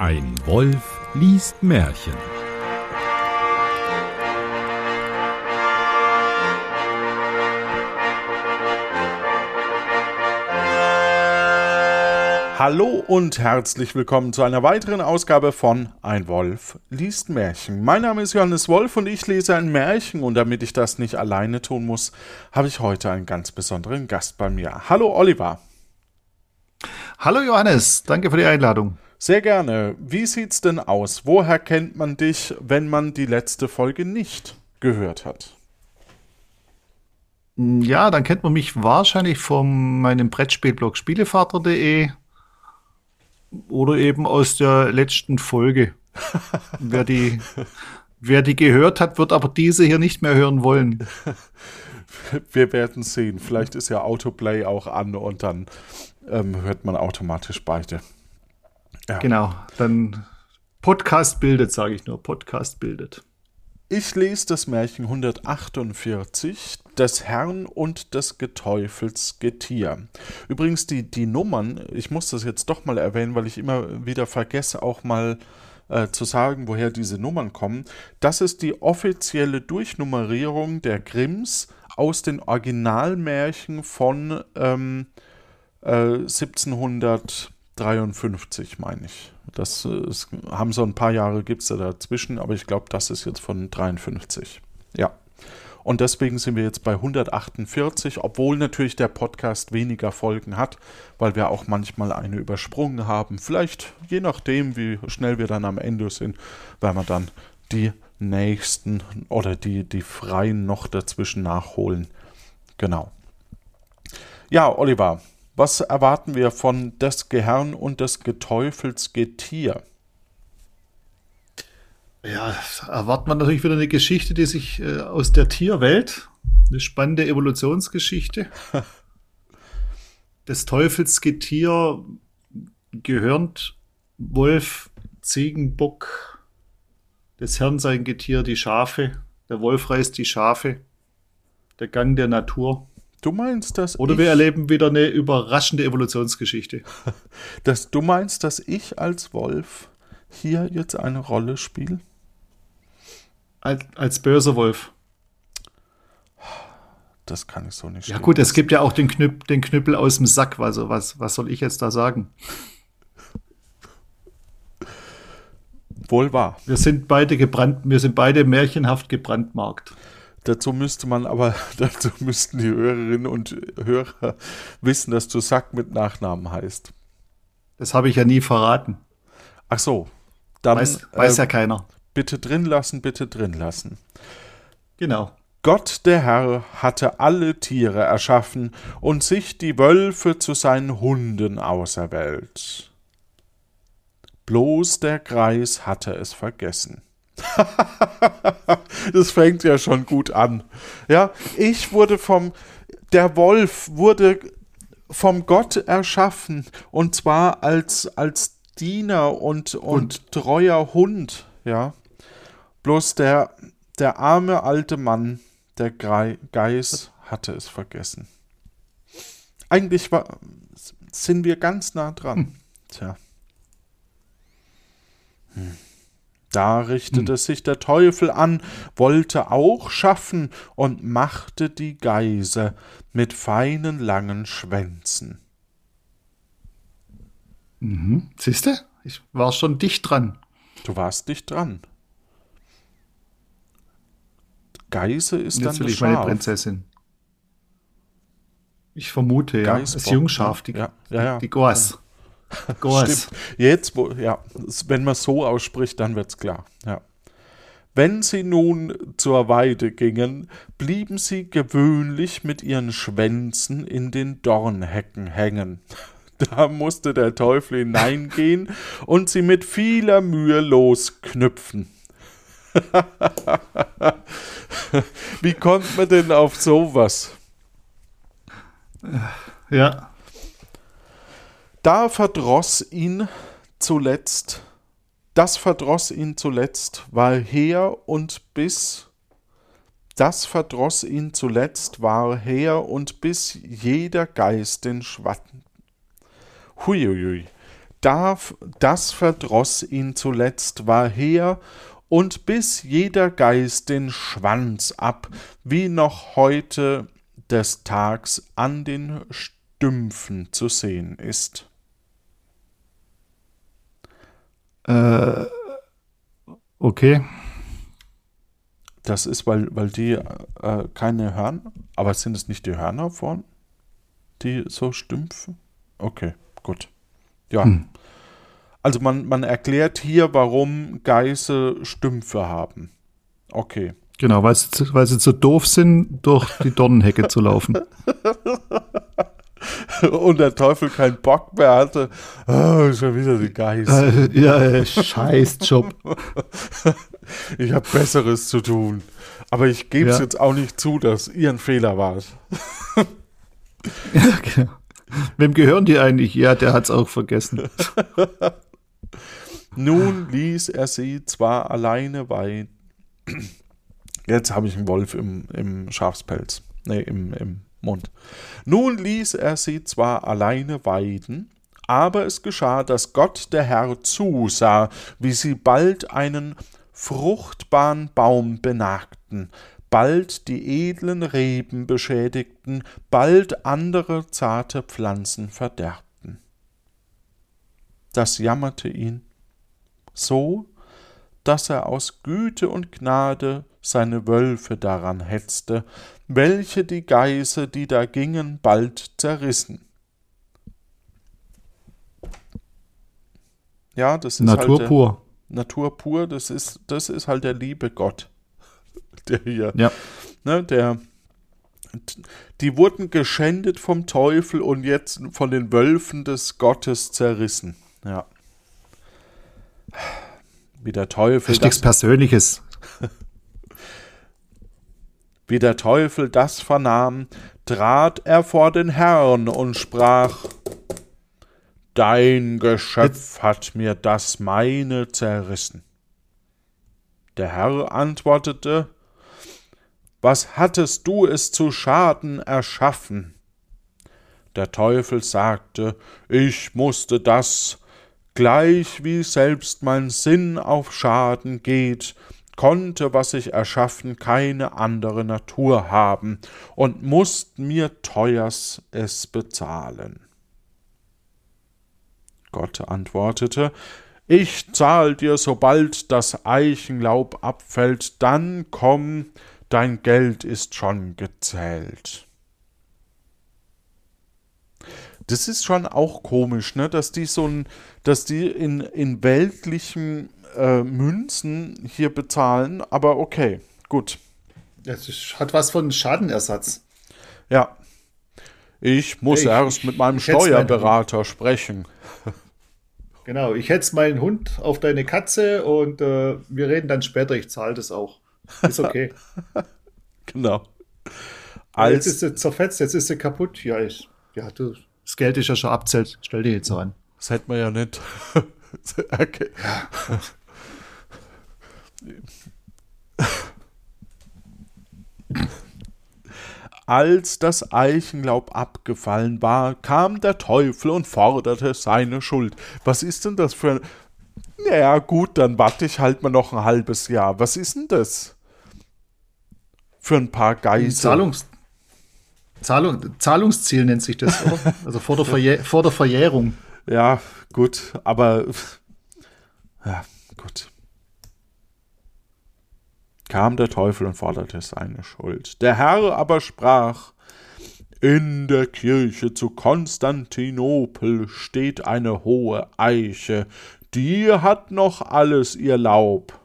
Ein Wolf liest Märchen. Hallo und herzlich willkommen zu einer weiteren Ausgabe von Ein Wolf liest Märchen. Mein Name ist Johannes Wolf und ich lese ein Märchen und damit ich das nicht alleine tun muss, habe ich heute einen ganz besonderen Gast bei mir. Hallo Oliver. Hallo Johannes, danke für die Einladung. Sehr gerne. Wie sieht's denn aus? Woher kennt man dich, wenn man die letzte Folge nicht gehört hat? Ja, dann kennt man mich wahrscheinlich von meinem Brettspielblog Spielevater.de oder eben aus der letzten Folge. wer, die, wer die gehört hat, wird aber diese hier nicht mehr hören wollen. Wir werden sehen. Vielleicht ist ja Autoplay auch an und dann ähm, hört man automatisch beide. Ja. Genau, dann Podcast bildet, sage ich nur. Podcast bildet. Ich lese das Märchen 148, des Herrn und des Geteufels Getier. Übrigens, die, die Nummern, ich muss das jetzt doch mal erwähnen, weil ich immer wieder vergesse, auch mal äh, zu sagen, woher diese Nummern kommen. Das ist die offizielle Durchnummerierung der Grimms aus den Originalmärchen von ähm, äh, 1753, meine ich. Das ist, haben so ein paar Jahre gibt es da dazwischen, aber ich glaube, das ist jetzt von 53. Ja. Und deswegen sind wir jetzt bei 148, obwohl natürlich der Podcast weniger Folgen hat, weil wir auch manchmal eine übersprungen haben. Vielleicht, je nachdem, wie schnell wir dann am Ende sind, werden wir dann die nächsten oder die, die freien noch dazwischen nachholen. Genau. Ja, Oliver, was erwarten wir von des Gehirn und des Geteufels Getier? Ja, erwartet man natürlich wieder eine Geschichte, die sich äh, aus der Tierwelt, eine spannende Evolutionsgeschichte. des Teufels Getier gehörend Wolf, Ziegenbock, des Herrn sein Getier die Schafe, der Wolf reißt die Schafe, der Gang der Natur. Du meinst, dass Oder wir erleben wieder eine überraschende Evolutionsgeschichte. dass du meinst, dass ich als Wolf hier jetzt eine Rolle spiele? Als, als böser Wolf. Das kann ich so nicht. Ja gut, es gibt ja auch den, Knüpp, den Knüppel aus dem Sack. Also was, was soll ich jetzt da sagen? Wohl wahr. Wir sind beide gebrannt, wir sind beide märchenhaft gebrandmarkt. Dazu müsste man aber, dazu müssten die Hörerinnen und Hörer wissen, dass du Sack mit Nachnamen heißt. Das habe ich ja nie verraten. Ach so. Dann, weiß, weiß äh, ja keiner. Bitte drin lassen, bitte drin lassen. Genau. Gott der Herr hatte alle Tiere erschaffen und sich die Wölfe zu seinen Hunden auserwählt. Bloß der Greis hatte es vergessen. das fängt ja schon gut an. Ja, ich wurde vom, der Wolf wurde vom Gott erschaffen und zwar als, als Diener und, und, und treuer Hund, ja. Bloß der, der arme alte Mann, der Geis, hatte es vergessen. Eigentlich war, sind wir ganz nah dran. Hm. Tja. Hm. Da richtete hm. sich der Teufel an, wollte auch schaffen und machte die Geise mit feinen langen Schwänzen. Mhm. Siehst du? Ich war schon dicht dran. Du warst dicht dran. Geise ist Jetzt dann will ich meine Prinzessin. Ich vermute, ja. Das Jungschaf, die, ja, ja, ja. die Goas. Stimmt. Jetzt, wo, ja, wenn man so ausspricht, dann wird's klar. Ja. Wenn sie nun zur Weide gingen, blieben sie gewöhnlich mit ihren Schwänzen in den Dornhecken hängen. Da musste der Teufel hineingehen und sie mit vieler Mühe losknüpfen. Wie kommt man denn auf sowas? Ja. Da verdross ihn zuletzt, das verdross ihn zuletzt, war her und bis, das verdross ihn zuletzt, war her und bis jeder Geist den Schwatten. Huiuiui. darf, das verdroß ihn zuletzt, war her und biss jeder Geist den Schwanz ab, wie noch heute des Tags an den Stümpfen zu sehen ist. Äh, okay. Das ist, weil, weil die äh, keine Hörner, aber sind es nicht die Hörner vorn, die so stümpfen? Okay, gut. Ja. Hm. Also man, man erklärt hier, warum Geiße Stümpfe haben. Okay. Genau, weil sie, weil sie zu doof sind, durch die Dornenhecke zu laufen. Und der Teufel keinen Bock mehr hatte. Oh, schon wieder die Geiße. Äh, ja, scheiß Job. ich habe Besseres zu tun. Aber ich gebe es ja. jetzt auch nicht zu, dass ihr ein Fehler war. ja, genau. Wem gehören die eigentlich? Ja, der hat es auch vergessen. Nun ließ er sie zwar alleine weiden. Jetzt habe ich einen Wolf im, im Schafspelz. Nee, im, im Mund. Nun ließ er sie zwar alleine weiden, aber es geschah, dass Gott der Herr zusah, wie sie bald einen fruchtbaren Baum benagten, bald die edlen Reben beschädigten, bald andere zarte Pflanzen verderbten. Das jammerte ihn so, dass er aus Güte und Gnade seine Wölfe daran hetzte, welche die Geiße, die da gingen, bald zerrissen. Ja, das ist Natur halt pur. Natur pur, das ist, das ist halt der liebe Gott, der hier, ja. ne, der, die wurden geschändet vom Teufel und jetzt von den Wölfen des Gottes zerrissen. Ja. Wie der Teufel. Das ist nichts Persönliches. Wie der Teufel das vernahm, trat er vor den Herrn und sprach: Dein Geschöpf hat mir das meine zerrissen. Der Herr antwortete: Was hattest du es zu Schaden erschaffen? Der Teufel sagte: Ich musste das, gleich wie selbst mein Sinn auf Schaden geht, konnte, was ich erschaffen, keine andere Natur haben und musst mir teuers es bezahlen. Gott antwortete, ich zahl dir, sobald das Eichenlaub abfällt, dann komm, dein Geld ist schon gezählt. Das ist schon auch komisch, ne? dass die so ein, dass die in, in weltlichen äh, Münzen hier bezahlen, aber okay, gut. Das hat was von Schadenersatz. Ja. Ich muss ich, erst ich, mit meinem Steuerberater sprechen. Genau, ich hetze meinen Hund auf deine Katze und äh, wir reden dann später, ich zahle das auch. Ist okay. genau. Als jetzt ist sie zerfetzt, jetzt ist sie kaputt. Ja, ich, ja, du, das Geld ist ja schon abzählt. Stell dir jetzt an. Das hätte man ja nicht. okay. Ja. Als das Eichenlaub abgefallen war, kam der Teufel und forderte seine Schuld. Was ist denn das für ein. Naja, gut, dann warte ich halt mal noch ein halbes Jahr. Was ist denn das? Für ein paar Geiseln. Zahlungs Zahlung, Zahlungsziel nennt sich das, oder? Also vor der, vor der Verjährung. Ja, gut, aber. Ja, gut kam der Teufel und forderte seine Schuld. Der Herr aber sprach, in der Kirche zu Konstantinopel steht eine hohe Eiche, die hat noch alles ihr Laub.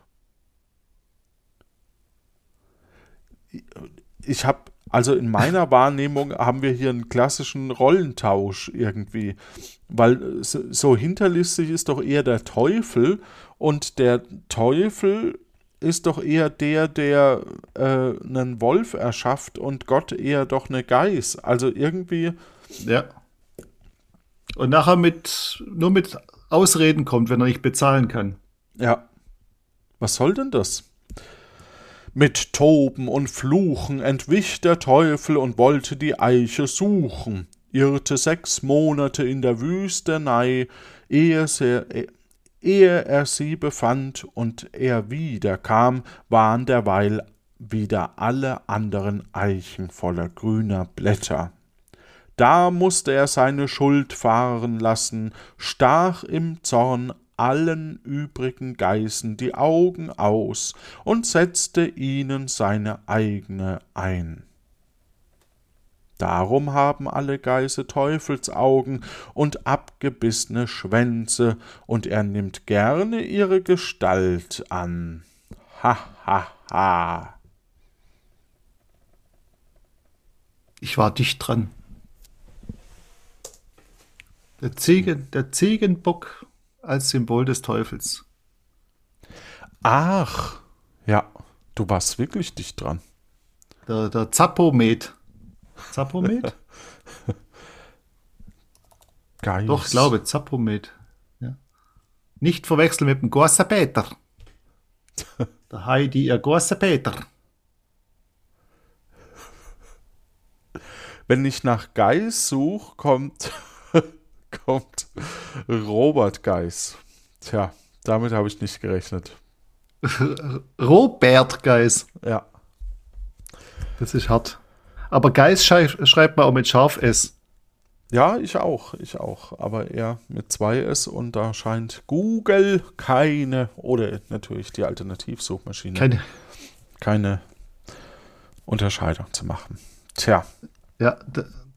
Ich habe, also in meiner Wahrnehmung haben wir hier einen klassischen Rollentausch irgendwie, weil so hinterlistig ist doch eher der Teufel und der Teufel ist doch eher der, der äh, einen Wolf erschafft und Gott eher doch eine Geiß. Also irgendwie. Ja. Und nachher mit nur mit Ausreden kommt, wenn er nicht bezahlen kann. Ja. Was soll denn das? Mit Toben und Fluchen entwich der Teufel und wollte die Eiche suchen. irrte sechs Monate in der Wüstenei, ehe, sie, ehe er sie befand und er wiederkam, waren derweil wieder alle anderen Eichen voller grüner Blätter. Da musste er seine Schuld fahren lassen, stach im Zorn allen übrigen Geißen die Augen aus und setzte ihnen seine eigene ein. Darum haben alle Geiße Teufelsaugen und abgebissene Schwänze, und er nimmt gerne ihre Gestalt an. Ha, ha, ha. Ich war dicht dran. Der, Ziegen, der Ziegenbock als Symbol des Teufels. Ach, ja, du warst wirklich dicht dran. Der, der Zappomet. Zappomet? Geist. Doch, ich glaube, Zappomet. Ja. Nicht verwechseln mit dem Großer Peter. Der Heidi, ihr Großer Peter. Wenn ich nach Geis suche, kommt, kommt Robert Geis. Tja, damit habe ich nicht gerechnet. Robert Geis. Ja. Das ist hart. Aber Geis schrei schreibt man auch mit scharf S. Ja, ich auch, ich auch. Aber eher mit zwei S und da scheint Google keine, oder natürlich die Alternativsuchmaschine, Keine. keine Unterscheidung zu machen. Tja, Ja,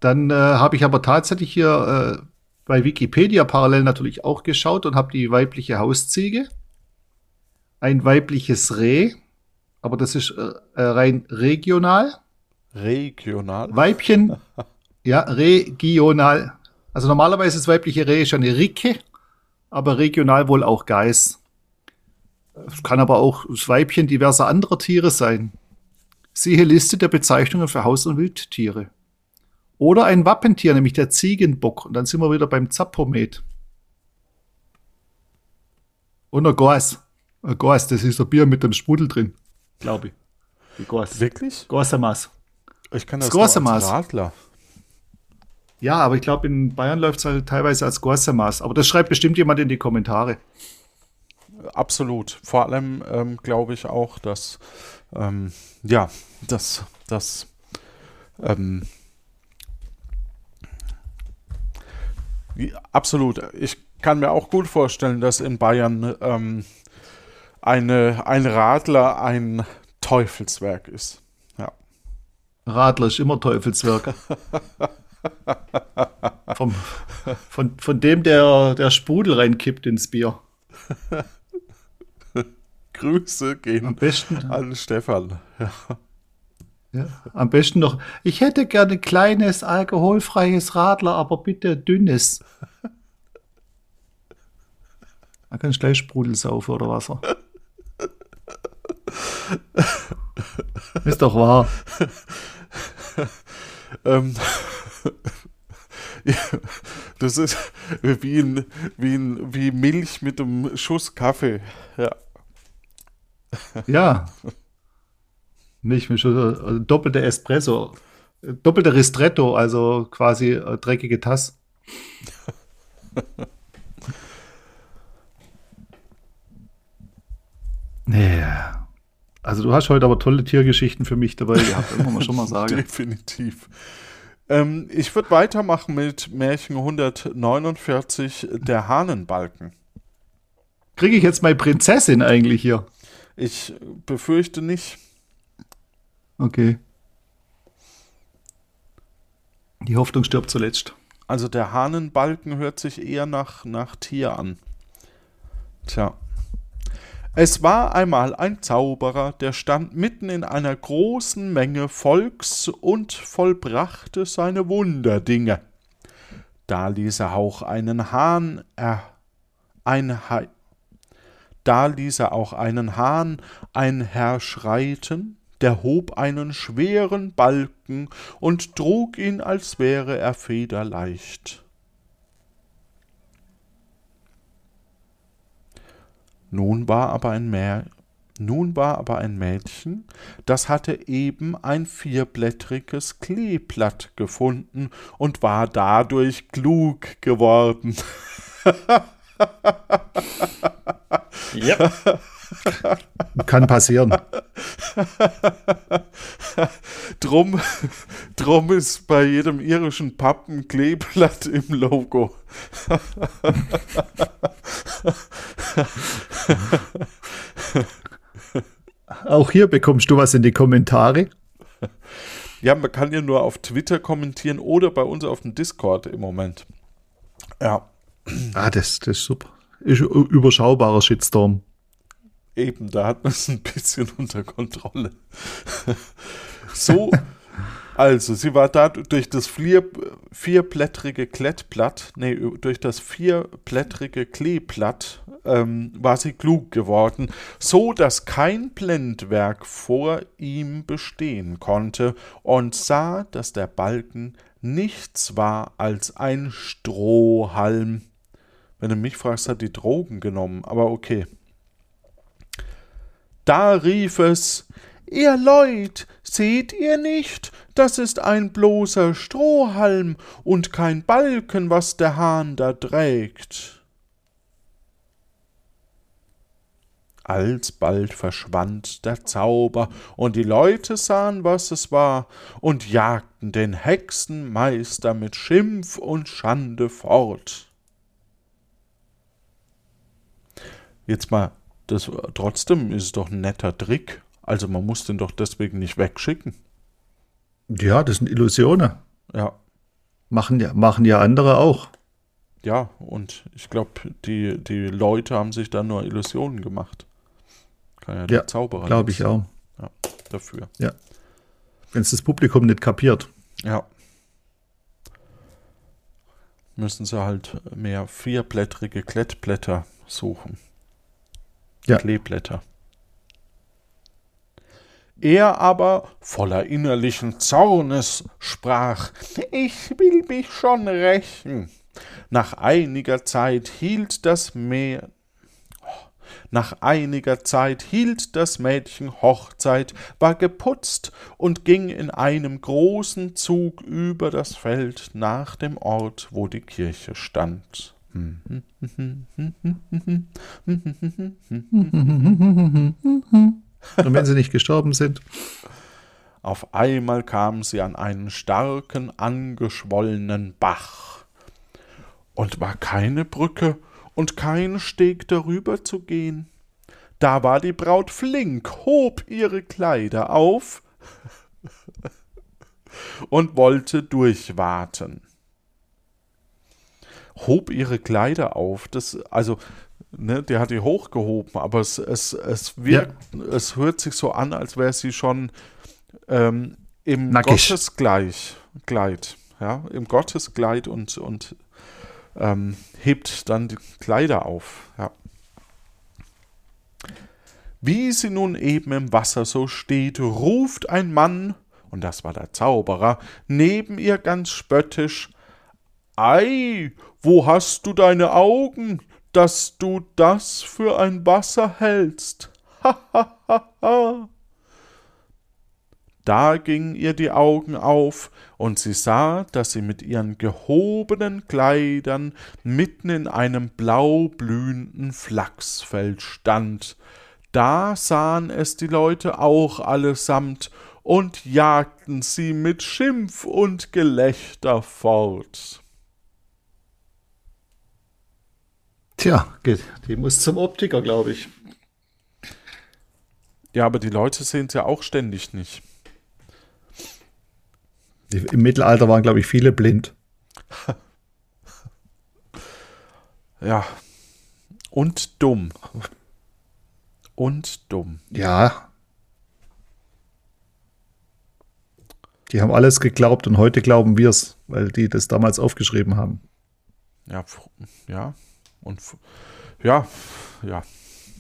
dann äh, habe ich aber tatsächlich hier äh, bei Wikipedia parallel natürlich auch geschaut und habe die weibliche Hausziege, ein weibliches Reh, aber das ist äh, äh, rein regional. Regional. Weibchen, ja, regional. Also normalerweise ist das weibliche Reh schon eine Ricke, aber regional wohl auch Geiß. Es kann aber auch das Weibchen diverser anderer Tiere sein. Siehe Liste der Bezeichnungen für Haus- und Wildtiere. Oder ein Wappentier, nämlich der Ziegenbock. Und dann sind wir wieder beim Zappomet. Und ein Gas. Ein Gas, das ist ein Bier mit dem Sprudel drin. Glaube ich. Die. Wirklich? Gasamaß. Ich kann das als. Radler. Ja, aber ich glaube, in Bayern läuft es halt teilweise als Gossemaß. Aber das schreibt bestimmt jemand in die Kommentare. Absolut. Vor allem ähm, glaube ich auch, dass ähm, ja, dass das ähm, wie- absolut. Ich kann mir auch gut vorstellen, dass in Bayern ähm, eine, ein Radler ein Teufelswerk ist. Radler ist immer Teufelswerk. Vom, von, von dem, der, der Sprudel reinkippt ins Bier. Grüße Am gehen besten, an Stefan. Ja. ja, am besten noch. Ich hätte gerne ein kleines alkoholfreies Radler, aber bitte dünnes. Da kannst du gleich Sprudel saufen oder Wasser. Ist doch wahr. Ähm, ja, das ist wie, ein, wie, ein, wie Milch mit einem Schuss Kaffee. Ja. Ja. Milch mit Schuss, also doppelte Espresso. äh, Doppelte Ristretto, also quasi äh, dreckige Tasse. Nee. Also du hast heute aber tolle Tiergeschichten für mich dabei gehabt, das muss man schon mal sagen. Definitiv. Ähm, ich würde weitermachen mit Märchen 149, der Hahnenbalken. Kriege ich jetzt meine Prinzessin eigentlich hier? Ich befürchte nicht. Okay. Die Hoffnung stirbt zuletzt. Also der Hahnenbalken hört sich eher nach, nach Tier an. Tja. Es war einmal ein Zauberer, der stand mitten in einer großen Menge Volks und vollbrachte seine Wunderdinge. Da ließ er auch einen Hahn er, ein ha da ließ er auch einen Hahn einherschreiten, der hob einen schweren Balken und trug ihn, als wäre er federleicht. Nun war aber ein Meer, Nun war aber ein Mädchen, das hatte eben ein vierblättriges Kleeblatt gefunden und war dadurch klug geworden. ja. Kann passieren. drum, drum ist bei jedem irischen Pub ein Kleeblatt im Logo. Auch hier bekommst du was in die Kommentare. Ja, man kann ja nur auf Twitter kommentieren oder bei uns auf dem Discord im Moment. Ja. Ah, das, das ist super. Ist überschaubarer Shitstorm. Eben, da hat man es ein bisschen unter Kontrolle. so, also, sie war da durch das vier, vierblättrige Klettblatt, nee, durch das vierblättrige Kleeblatt ähm, war sie klug geworden, so dass kein Blendwerk vor ihm bestehen konnte und sah, dass der Balken nichts war als ein Strohhalm. Wenn du mich fragst, hat die Drogen genommen, aber okay. Da rief es, Ihr Leut, seht ihr nicht, das ist ein bloßer Strohhalm und kein Balken, was der Hahn da trägt. Alsbald verschwand der Zauber, und die Leute sahen, was es war, und jagten den Hexenmeister mit Schimpf und Schande fort. Jetzt mal das, trotzdem ist es doch ein netter Trick. Also man muss den doch deswegen nicht wegschicken. Ja, das sind Illusionen. Ja. Machen ja, machen ja andere auch. Ja, und ich glaube, die, die Leute haben sich da nur Illusionen gemacht. Kann ja der ja, Zauberer. Glaube ich auch. Ja, dafür. Ja. Wenn es das Publikum nicht kapiert. Ja. Müssen sie halt mehr vierblättrige Klettblätter suchen ja. Kleeblätter. Er aber, voller innerlichen Zornes, sprach, ich will mich schon rächen. Nach einiger Zeit hielt das Meer, nach einiger Zeit hielt das Mädchen Hochzeit, war geputzt und ging in einem großen Zug über das Feld nach dem Ort, wo die Kirche stand. Und wenn sie nicht gestorben sind. Auf einmal kamen sie an einen starken, angeschwollenen Bach. Und war keine Brücke und kein Steg darüber zu gehen. Da war die Braut flink, hob ihre Kleider auf und wollte durchwaten hob ihre Kleider auf. Das, also, ne, der hat die hochgehoben, aber es, es, es wirkt, ja. es hört sich so an, als wäre sie schon ähm, im Nackig. Gotteskleid, ja, im Gotteskleid und, und ähm, hebt dann die Kleider auf, ja. Wie sie nun eben im Wasser so steht, ruft ein Mann, und das war der Zauberer, neben ihr ganz spöttisch, Ei, wo hast du deine Augen, dass du das für ein Wasser hältst? Ha, ha, ha, ha. Da gingen ihr die Augen auf, und sie sah, dass sie mit ihren gehobenen Kleidern mitten in einem blau blühenden Flachsfeld stand. Da sahen es die Leute auch allesamt und jagten sie mit Schimpf und Gelächter fort. Tja, die muss zum Optiker, glaube ich. Ja, aber die Leute sehen es ja auch ständig nicht. Im Mittelalter waren, glaube ich, viele blind. ja. Und dumm. Und dumm. Ja. Die haben alles geglaubt und heute glauben wir es, weil die das damals aufgeschrieben haben. Ja, ja, und ja, ja,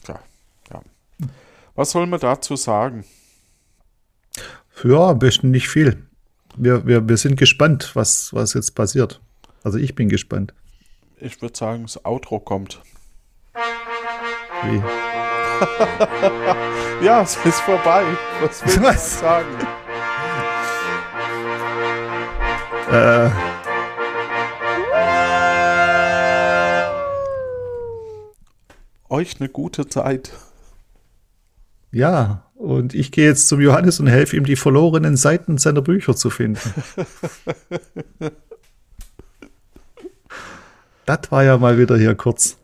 ja, ja. Was soll man dazu sagen? Ja, am besten nicht viel. Wir, wir, wir sind gespannt, was, was jetzt passiert. Also ich bin gespannt. Ich würde sagen, das Outro kommt. Wie? ja, es ist vorbei. Was will ich Was? sagen? Äh, Euch eine gute Zeit. ja, und ich gehe jetzt zum Johannes und helfe ihm, die verlorenen Seiten seiner Bücher zu finden. das war ja mal wieder hier kurz.